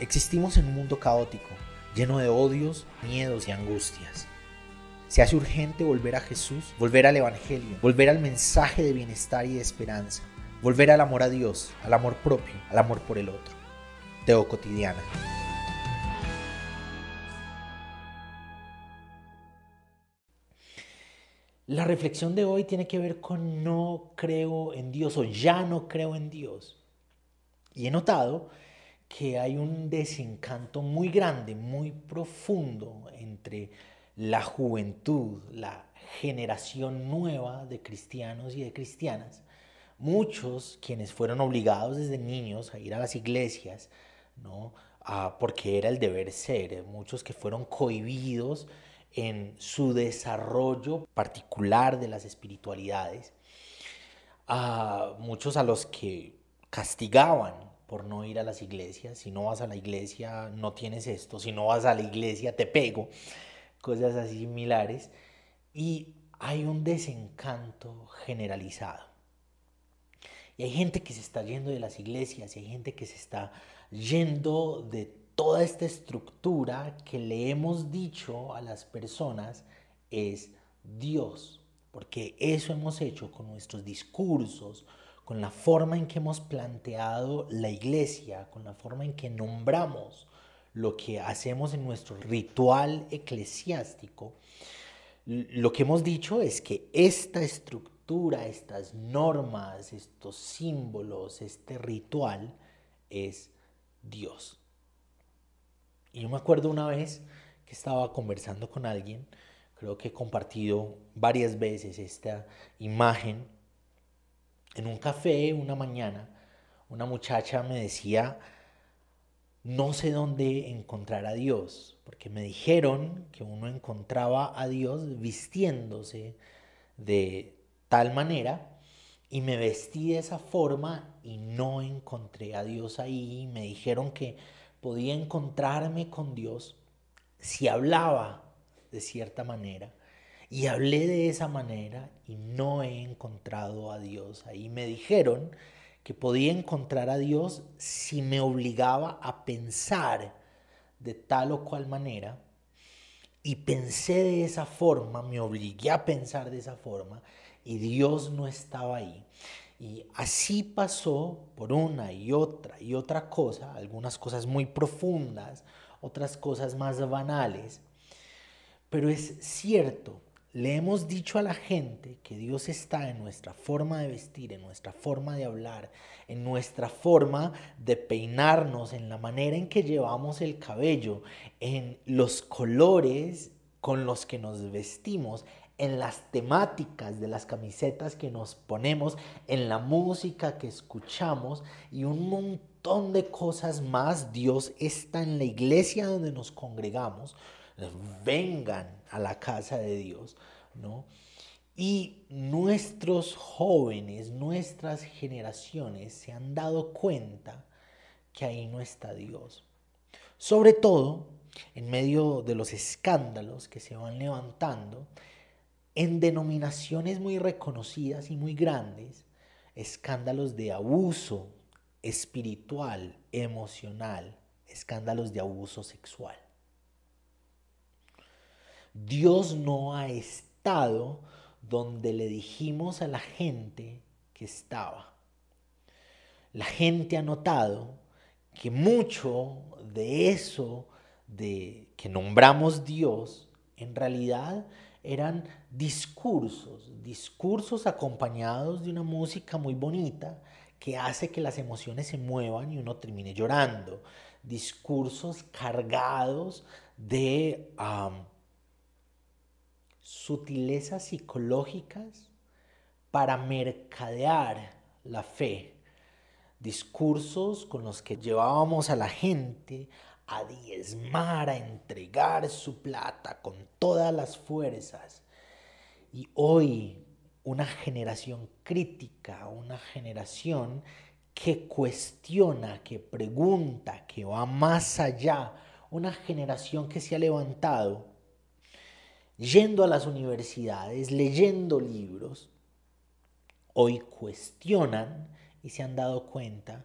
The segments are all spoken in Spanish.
Existimos en un mundo caótico, lleno de odios, miedos y angustias. Se hace urgente volver a Jesús, volver al Evangelio, volver al mensaje de bienestar y de esperanza, volver al amor a Dios, al amor propio, al amor por el otro. Teo Cotidiana. La reflexión de hoy tiene que ver con no creo en Dios o ya no creo en Dios. Y he notado que hay un desencanto muy grande, muy profundo entre la juventud, la generación nueva de cristianos y de cristianas. Muchos quienes fueron obligados desde niños a ir a las iglesias, ¿no? Ah, porque era el deber ser, muchos que fueron cohibidos en su desarrollo particular de las espiritualidades, a muchos a los que castigaban por no ir a las iglesias. Si no vas a la iglesia, no tienes esto. Si no vas a la iglesia, te pego. Cosas así similares. Y hay un desencanto generalizado. Y hay gente que se está yendo de las iglesias y hay gente que se está yendo de toda esta estructura que le hemos dicho a las personas es Dios. Porque eso hemos hecho con nuestros discursos, con la forma en que hemos planteado la iglesia, con la forma en que nombramos lo que hacemos en nuestro ritual eclesiástico, lo que hemos dicho es que esta estructura, estas normas, estos símbolos, este ritual es Dios. Y yo me acuerdo una vez que estaba conversando con alguien, creo que he compartido varias veces esta imagen en un café una mañana, una muchacha me decía, no sé dónde encontrar a Dios, porque me dijeron que uno encontraba a Dios vistiéndose de tal manera y me vestí de esa forma y no encontré a Dios ahí. Me dijeron que podía encontrarme con Dios si hablaba de cierta manera y hablé de esa manera y no he encontrado a Dios. Ahí me dijeron que podía encontrar a Dios si me obligaba a pensar de tal o cual manera. Y pensé de esa forma, me obligué a pensar de esa forma y Dios no estaba ahí. Y así pasó por una y otra y otra cosa, algunas cosas muy profundas, otras cosas más banales. Pero es cierto le hemos dicho a la gente que Dios está en nuestra forma de vestir, en nuestra forma de hablar, en nuestra forma de peinarnos, en la manera en que llevamos el cabello, en los colores con los que nos vestimos, en las temáticas de las camisetas que nos ponemos, en la música que escuchamos y un montón de cosas más. Dios está en la iglesia donde nos congregamos vengan a la casa de Dios, ¿no? Y nuestros jóvenes, nuestras generaciones se han dado cuenta que ahí no está Dios. Sobre todo en medio de los escándalos que se van levantando en denominaciones muy reconocidas y muy grandes, escándalos de abuso espiritual, emocional, escándalos de abuso sexual. Dios no ha estado donde le dijimos a la gente que estaba. La gente ha notado que mucho de eso de que nombramos Dios en realidad eran discursos, discursos acompañados de una música muy bonita que hace que las emociones se muevan y uno termine llorando, discursos cargados de sutilezas psicológicas para mercadear la fe, discursos con los que llevábamos a la gente a diezmar, a entregar su plata con todas las fuerzas. Y hoy una generación crítica, una generación que cuestiona, que pregunta, que va más allá, una generación que se ha levantado yendo a las universidades, leyendo libros, hoy cuestionan y se han dado cuenta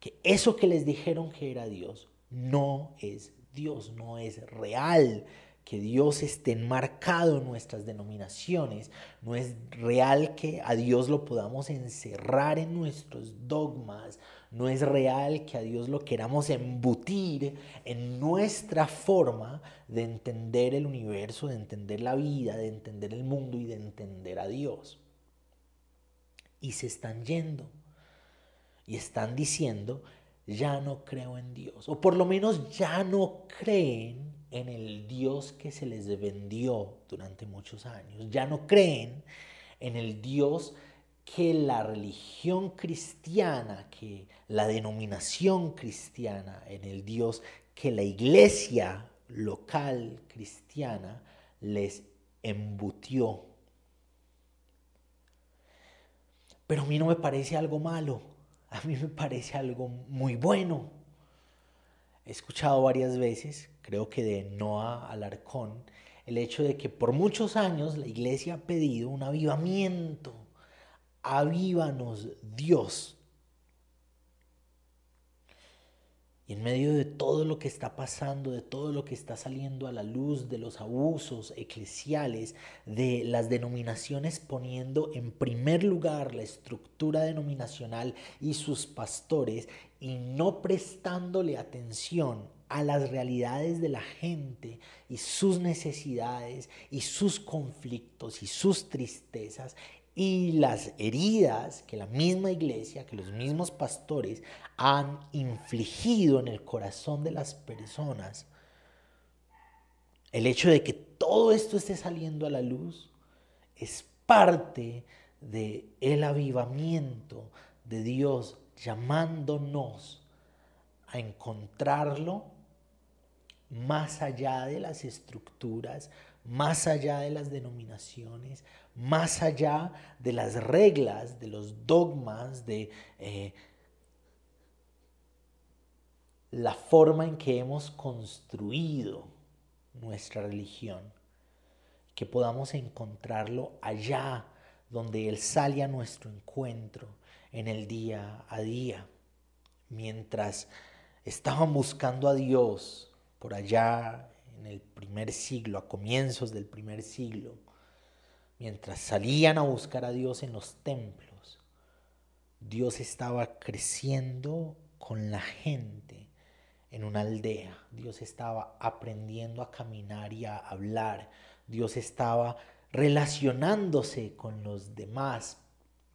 que eso que les dijeron que era Dios no es Dios, no es real que Dios esté enmarcado en nuestras denominaciones. No es real que a Dios lo podamos encerrar en nuestros dogmas. No es real que a Dios lo queramos embutir en nuestra forma de entender el universo, de entender la vida, de entender el mundo y de entender a Dios. Y se están yendo y están diciendo, ya no creo en Dios. O por lo menos ya no creen en el Dios que se les vendió durante muchos años. Ya no creen en el Dios que la religión cristiana, que la denominación cristiana, en el Dios que la iglesia local cristiana les embutió. Pero a mí no me parece algo malo, a mí me parece algo muy bueno. He escuchado varias veces creo que de Noah Alarcón, el hecho de que por muchos años la iglesia ha pedido un avivamiento. Avívanos Dios. En medio de todo lo que está pasando, de todo lo que está saliendo a la luz, de los abusos eclesiales, de las denominaciones poniendo en primer lugar la estructura denominacional y sus pastores y no prestándole atención a las realidades de la gente y sus necesidades y sus conflictos y sus tristezas y las heridas que la misma iglesia, que los mismos pastores han infligido en el corazón de las personas, el hecho de que todo esto esté saliendo a la luz es parte de el avivamiento de Dios llamándonos a encontrarlo más allá de las estructuras, más allá de las denominaciones, más allá de las reglas, de los dogmas, de eh, la forma en que hemos construido nuestra religión, que podamos encontrarlo allá donde Él sale a nuestro encuentro en el día a día, mientras estaban buscando a Dios, por allá en el primer siglo, a comienzos del primer siglo, mientras salían a buscar a Dios en los templos, Dios estaba creciendo con la gente en una aldea. Dios estaba aprendiendo a caminar y a hablar. Dios estaba relacionándose con los demás,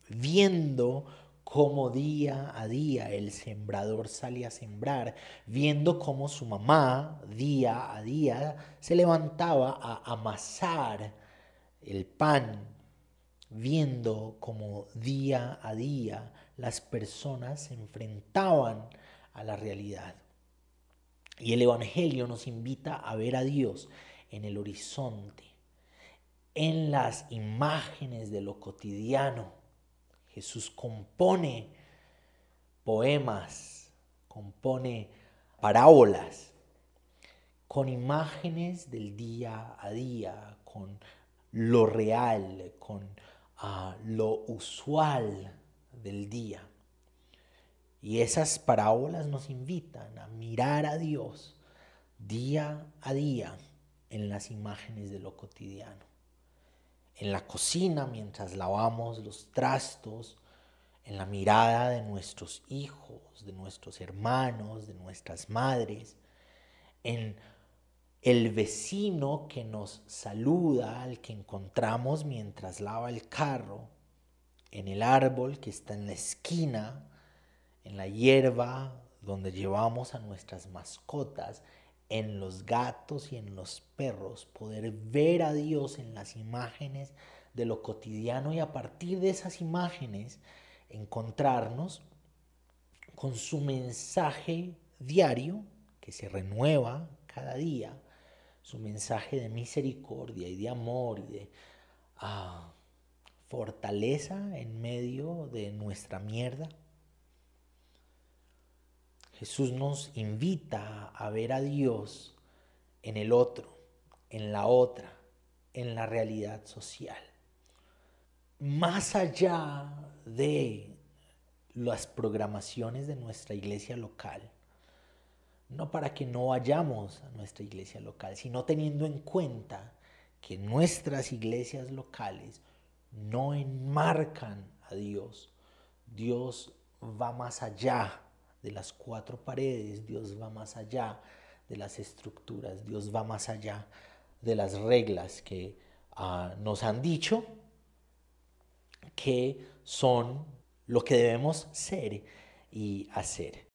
viendo cómo día a día el sembrador sale a sembrar, viendo cómo su mamá día a día se levantaba a amasar el pan, viendo cómo día a día las personas se enfrentaban a la realidad. Y el Evangelio nos invita a ver a Dios en el horizonte, en las imágenes de lo cotidiano, Jesús compone poemas, compone parábolas con imágenes del día a día, con lo real, con ah, lo usual del día. Y esas parábolas nos invitan a mirar a Dios día a día en las imágenes de lo cotidiano en la cocina mientras lavamos los trastos, en la mirada de nuestros hijos, de nuestros hermanos, de nuestras madres, en el vecino que nos saluda, al que encontramos mientras lava el carro, en el árbol que está en la esquina, en la hierba donde llevamos a nuestras mascotas, en los gatos y en los perros, poder ver a Dios en las imágenes de lo cotidiano y a partir de esas imágenes encontrarnos con su mensaje diario que se renueva cada día, su mensaje de misericordia y de amor y de ah, fortaleza en medio de nuestra mierda. Jesús nos invita a ver a Dios en el otro, en la otra, en la realidad social. Más allá de las programaciones de nuestra iglesia local, no para que no vayamos a nuestra iglesia local, sino teniendo en cuenta que nuestras iglesias locales no enmarcan a Dios. Dios va más allá de las cuatro paredes, Dios va más allá de las estructuras, Dios va más allá de las reglas que ah, nos han dicho que son lo que debemos ser y hacer.